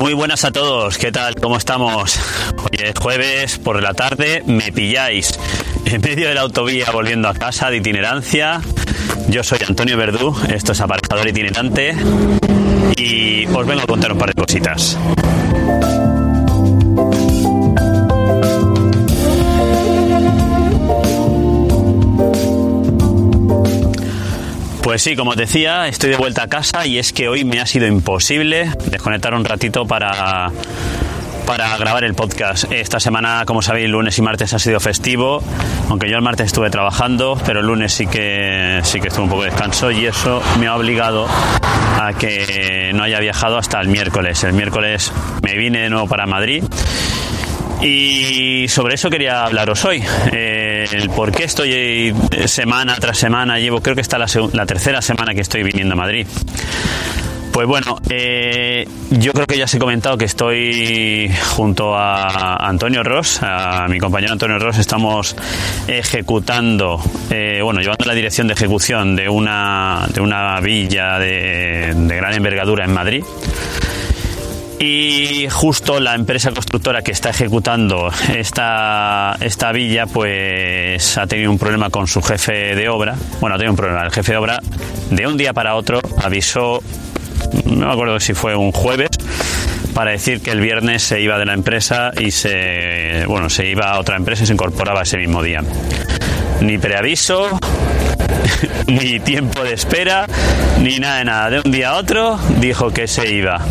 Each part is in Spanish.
Muy buenas a todos, ¿qué tal? ¿Cómo estamos? Hoy es jueves por la tarde, me pilláis en medio de la autovía volviendo a casa de itinerancia. Yo soy Antonio Verdú, esto es aparejador itinerante y os vengo a contar un par de cositas. Pues sí, como decía, estoy de vuelta a casa y es que hoy me ha sido imposible desconectar un ratito para, para grabar el podcast. Esta semana, como sabéis, lunes y martes ha sido festivo, aunque yo el martes estuve trabajando, pero el lunes sí que sí que estuve un poco de descanso y eso me ha obligado a que no haya viajado hasta el miércoles. El miércoles me vine de nuevo para Madrid y sobre eso quería hablaros hoy. Eh, por qué estoy eh, semana tras semana, llevo creo que está la, la tercera semana que estoy viniendo a Madrid. Pues bueno, eh, yo creo que ya os he comentado que estoy junto a Antonio Ross, a mi compañero Antonio Ross, estamos ejecutando, eh, bueno, llevando la dirección de ejecución de una, de una villa de gran envergadura en Madrid. Y justo la empresa constructora que está ejecutando esta, esta villa, pues ha tenido un problema con su jefe de obra. Bueno, ha tenido un problema. El jefe de obra, de un día para otro, avisó, no me acuerdo si fue un jueves, para decir que el viernes se iba de la empresa y se, bueno, se iba a otra empresa y se incorporaba ese mismo día. Ni preaviso, ni tiempo de espera, ni nada de nada. De un día a otro dijo que se iba.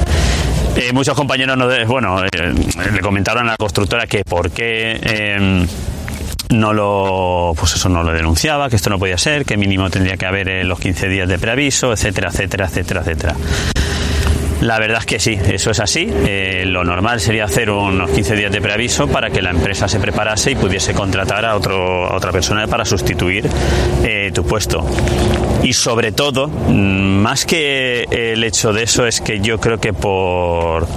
Eh, muchos compañeros, no, bueno, eh, le comentaron a la constructora que por qué eh, no lo, pues eso no lo denunciaba, que esto no podía ser, que mínimo tendría que haber los 15 días de preaviso, etcétera, etcétera, etcétera, etcétera. La verdad es que sí, eso es así. Eh, lo normal sería hacer unos 15 días de preaviso para que la empresa se preparase y pudiese contratar a, otro, otra persona para sustituir eh, tu puesto. Y sobre todo, mm, más que el hecho de eso, es que yo creo que por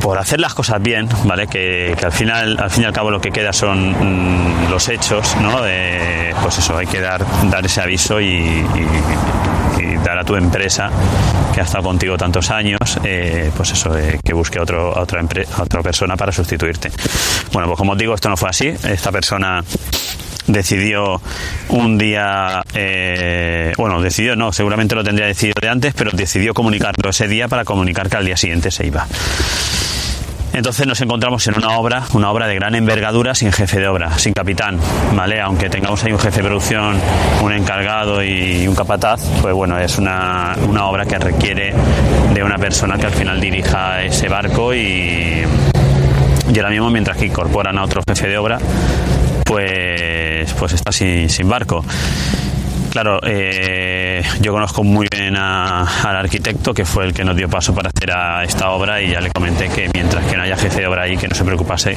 por hacer las cosas bien, ¿vale? Que, que, al final, al fin y al cabo lo que queda son mmm, los hechos, ¿no? De, pues eso, hay que dar, dar ese aviso y, y, dar a tu empresa que ha estado contigo tantos años, eh, pues eso, eh, que busque otro, a otra, a otra persona para sustituirte. Bueno, pues como os digo, esto no fue así. Esta persona decidió un día, eh, bueno, decidió no, seguramente lo tendría decidido de antes, pero decidió comunicarlo ese día para comunicar que al día siguiente se iba. Entonces nos encontramos en una obra, una obra de gran envergadura sin jefe de obra, sin capitán, ¿vale? Aunque tengamos ahí un jefe de producción, un encargado y un capataz, pues bueno, es una, una obra que requiere de una persona que al final dirija ese barco y, ahora mismo mientras que incorporan a otro jefe de obra, pues, pues está sin, sin barco. Claro, eh, yo conozco muy bien al arquitecto que fue el que nos dio paso para hacer a esta obra y ya le comenté que mientras que no haya jefe de obra ahí, que no se preocupase,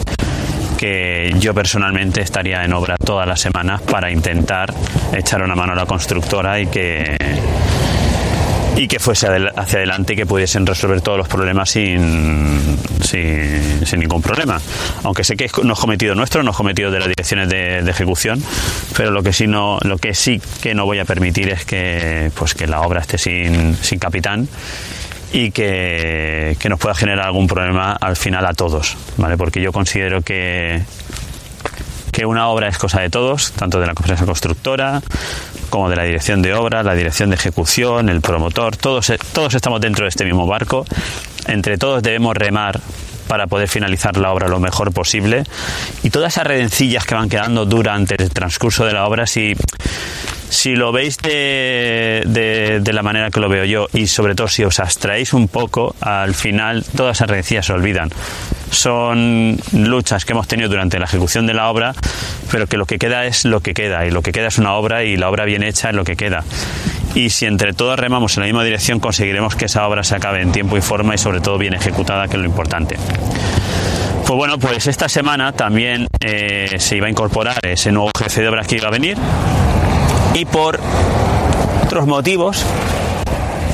que yo personalmente estaría en obra todas las semanas para intentar echar una mano a la constructora y que y que fuese hacia adelante y que pudiesen resolver todos los problemas sin, sin, ningún problema. Aunque sé que no es cometido nuestro, no es cometido de las direcciones de, de, ejecución, pero lo que sí no, lo que sí que no voy a permitir es que pues que la obra esté sin, sin capitán y que, que nos pueda generar algún problema al final a todos, ¿vale? Porque yo considero que que una obra es cosa de todos, tanto de la empresa constructora como de la dirección de obra, la dirección de ejecución, el promotor, todos, todos estamos dentro de este mismo barco, entre todos debemos remar para poder finalizar la obra lo mejor posible. Y todas esas redencillas que van quedando durante el transcurso de la obra, si, si lo veis de, de, la manera que lo veo yo y sobre todo si os abstraéis un poco, al final todas esas redencillas se olvidan son luchas que hemos tenido durante la ejecución de la obra, pero que lo que queda es lo que queda, y lo que queda es una obra y la obra bien hecha es lo que queda. Y si entre todos remamos en la misma dirección, conseguiremos que esa obra se acabe en tiempo y forma y sobre todo bien ejecutada, que es lo importante. Pues bueno, pues esta semana también eh, se iba a incorporar ese nuevo jefe de obras que iba a venir y por otros motivos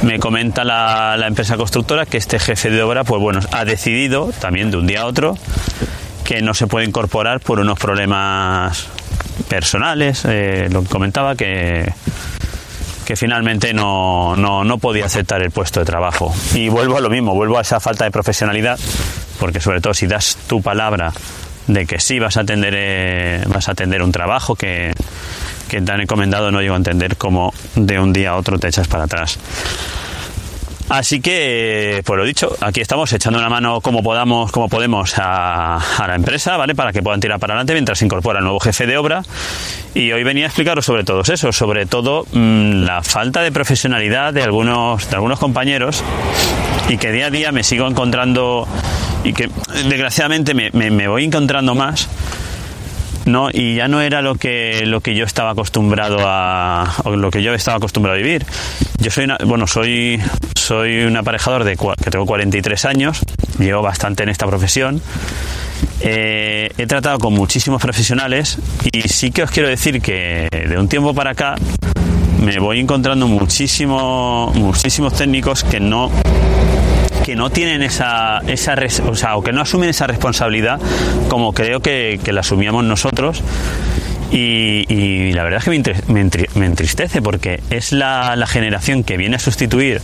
me comenta la, empresa constructora que este jefe de obra, pues bueno, ha decidido también de un día a otro que no se puede incorporar por unos problemas personales, eh, lo que comentaba que que finalmente no, no, no, podía aceptar el puesto de trabajo. Y vuelvo a lo mismo, vuelvo a esa falta de profesionalidad, porque sobre todo si das tu palabra de que sí vas a atender, eh, vas a atender un trabajo que, que te han encomendado, no llego a entender cómo de un día a otro te echas para atrás. Así que, pues lo dicho, aquí estamos echando una mano como podamos, como podemos a, la empresa, ¿vale? Para que puedan tirar para adelante mientras se incorpora el nuevo jefe de obra. Y hoy venía a explicaros sobre todo eso, sobre todo mm, la falta de profesionalidad de algunos, de algunos compañeros y que día a día me sigo encontrando y que desgraciadamente me, me voy encontrando más no y ya no era lo que lo que yo estaba acostumbrado a lo que yo estaba acostumbrado a vivir. Yo soy una, bueno soy soy un aparejador de que tengo 43 años llevo bastante en esta profesión. Eh, he tratado con muchísimos profesionales y sí que os quiero decir que de un tiempo para acá me voy encontrando muchísimo, muchísimos técnicos que no que no tienen esa, esa o, sea, o que no asumen esa responsabilidad como creo que, la asumíamos nosotros. Y, la verdad es que me, entristece porque es la, generación que viene a sustituir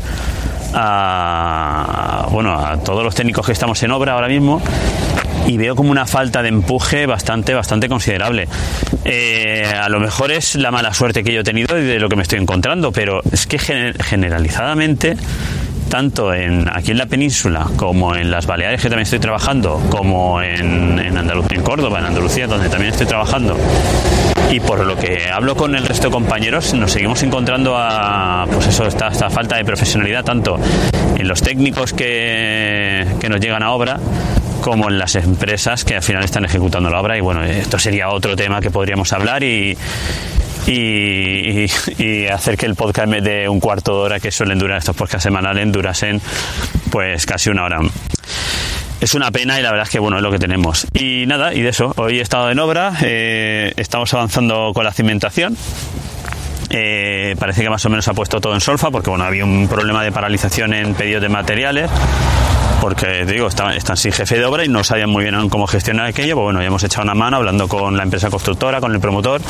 a, bueno, a todos los técnicos que estamos en obra ahora mismo y veo como una falta de empuje bastante, bastante considerable. Eh, a lo mejor es la mala suerte que yo he tenido y de lo que me estoy encontrando, pero es que generalizadamente tanto en, aquí en la península como en las Baleares, que también estoy trabajando, como en, en, en Córdoba, en Andalucía, donde también estoy trabajando. Y por lo que hablo con el resto de compañeros, nos seguimos encontrando a pues eso, esta, esta falta de profesionalidad, tanto en los técnicos que, que nos llegan a obra, como en las empresas que al final están ejecutando la obra. Y bueno, esto sería otro tema que podríamos hablar y, y, hacer que el podcast de un cuarto de hora que suelen durar estos podcasts semanales durasen pues casi una hora. Es una pena y la verdad es que bueno es lo que tenemos. Y nada, y de eso, hoy he estado en obra, eh, estamos avanzando con la cimentación. Eh, parece que más o menos ha puesto todo en solfa porque bueno había un problema de paralización en pedidos de materiales porque digo, están, están, sin jefe de obra y no sabían muy bien cómo gestionar aquello. Pues bueno, ya hemos echado una mano hablando con la empresa constructora, con el promotor,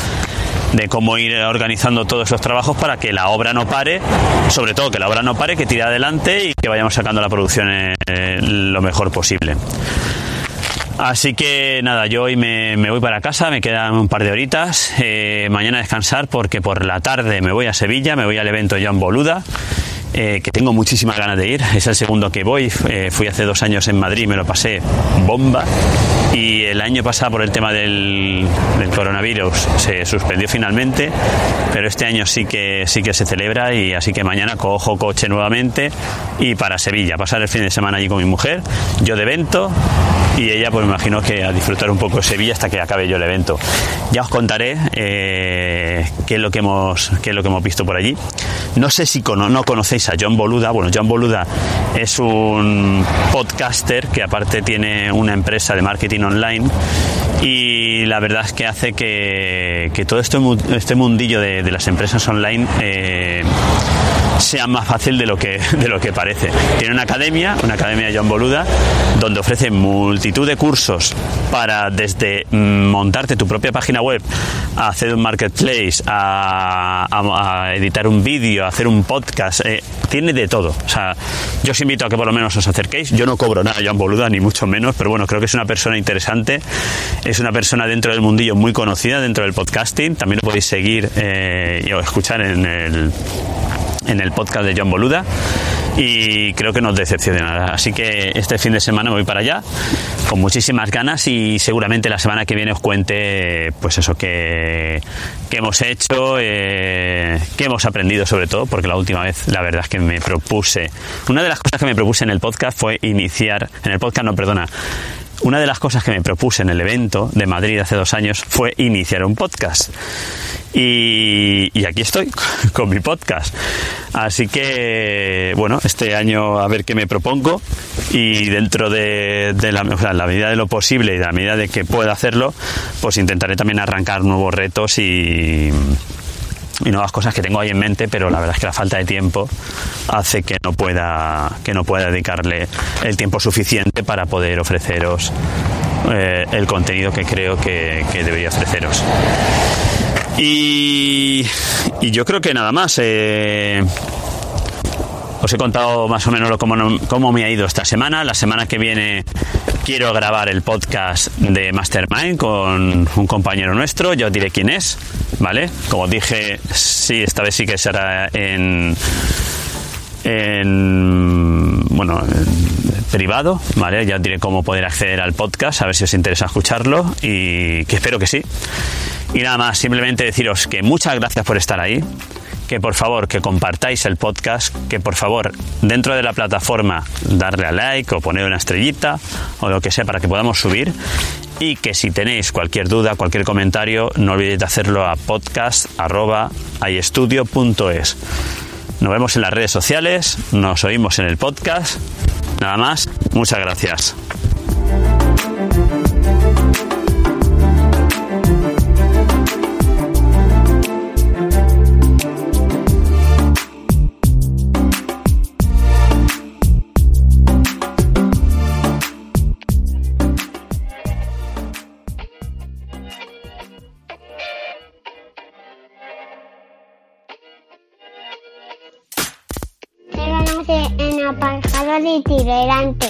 de cómo ir organizando todos esos trabajos para que la obra no pare, sobre todo que la obra no pare, que tire adelante y que vayamos sacando la producción eh, lo mejor posible. Así que nada, yo hoy me, voy para casa, me quedan un par de horitas, eh, mañana descansar porque por la tarde me voy a Sevilla, me voy al evento Joan Boluda eh, que tengo muchísimas ganas de ir. Es el segundo que voy. Eh, fui hace dos años en Madrid, me lo pasé bomba. Y el año pasado, por el tema del, coronavirus, se suspendió finalmente. Pero este año sí que, sí que se celebra y así que mañana cojo coche nuevamente y para Sevilla. Pasar el fin de semana allí con mi mujer, yo de evento y ella pues me imagino que a disfrutar un poco de Sevilla hasta que acabe yo el evento. Ya os contaré eh, qué, es lo que hemos, qué es lo que hemos visto por allí. No sé si no conocéis a John Boluda. Bueno, John Boluda es un podcaster que aparte tiene una empresa de marketing online y la verdad es que hace que, todo este, este mundillo de, las empresas online eh, sea más fácil de lo que, de lo que parece. Tiene una academia, una academia John Boluda, donde ofrece multitud de cursos para desde mm, montarte tu propia página web, a hacer un marketplace, a, editar un vídeo, a hacer un podcast. Eh, tiene de todo. O sea, yo os invito a que por lo menos os acerquéis. Yo no cobro nada John Boluda, ni mucho menos, pero bueno, creo que es una persona interesante. Es una persona dentro del mundillo muy conocida, dentro del podcasting. También lo podéis seguir eh, o escuchar en el en el podcast de John Boluda y creo que nos decepcionará. Así que este fin de semana voy para allá con muchísimas ganas y seguramente la semana que viene os cuente pues eso que, que hemos hecho, eh, que hemos aprendido sobre todo, porque la última vez la verdad es que me propuse, una de las cosas que me propuse en el podcast fue iniciar, en el podcast no, perdona, una de las cosas que me propuse en el evento de Madrid hace dos años fue iniciar un podcast. Y, aquí estoy con mi podcast. Así que, bueno, este año a ver qué me propongo y dentro de, la, la, medida de lo posible y de la medida de que pueda hacerlo, pues intentaré también arrancar nuevos retos y, y nuevas cosas que tengo ahí en mente, pero la verdad es que la falta de tiempo hace que no pueda, que no pueda dedicarle el tiempo suficiente para poder ofreceros eh, el contenido que creo que, que debería ofreceros. Y, y, yo creo que nada más. Eh, os he contado más o menos cómo, cómo me ha ido esta semana. La semana que viene quiero grabar el podcast de Mastermind con un compañero nuestro, yo diré quién es, ¿vale? Como dije, sí, esta vez sí que será en, en bueno, en privado, ¿vale? Ya os diré cómo poder acceder al podcast, a ver si os interesa escucharlo y que espero que sí. Y nada más, simplemente deciros que muchas gracias por estar ahí que por favor que compartáis el podcast, que por favor dentro de la plataforma darle a like o poner una estrellita o lo que sea para que podamos subir y que si tenéis cualquier duda, cualquier comentario, no olvidéis hacerlo a podcast.iestudio.es. Nos vemos en las redes sociales, nos oímos en el podcast. Nada más, muchas gracias. Itinerante.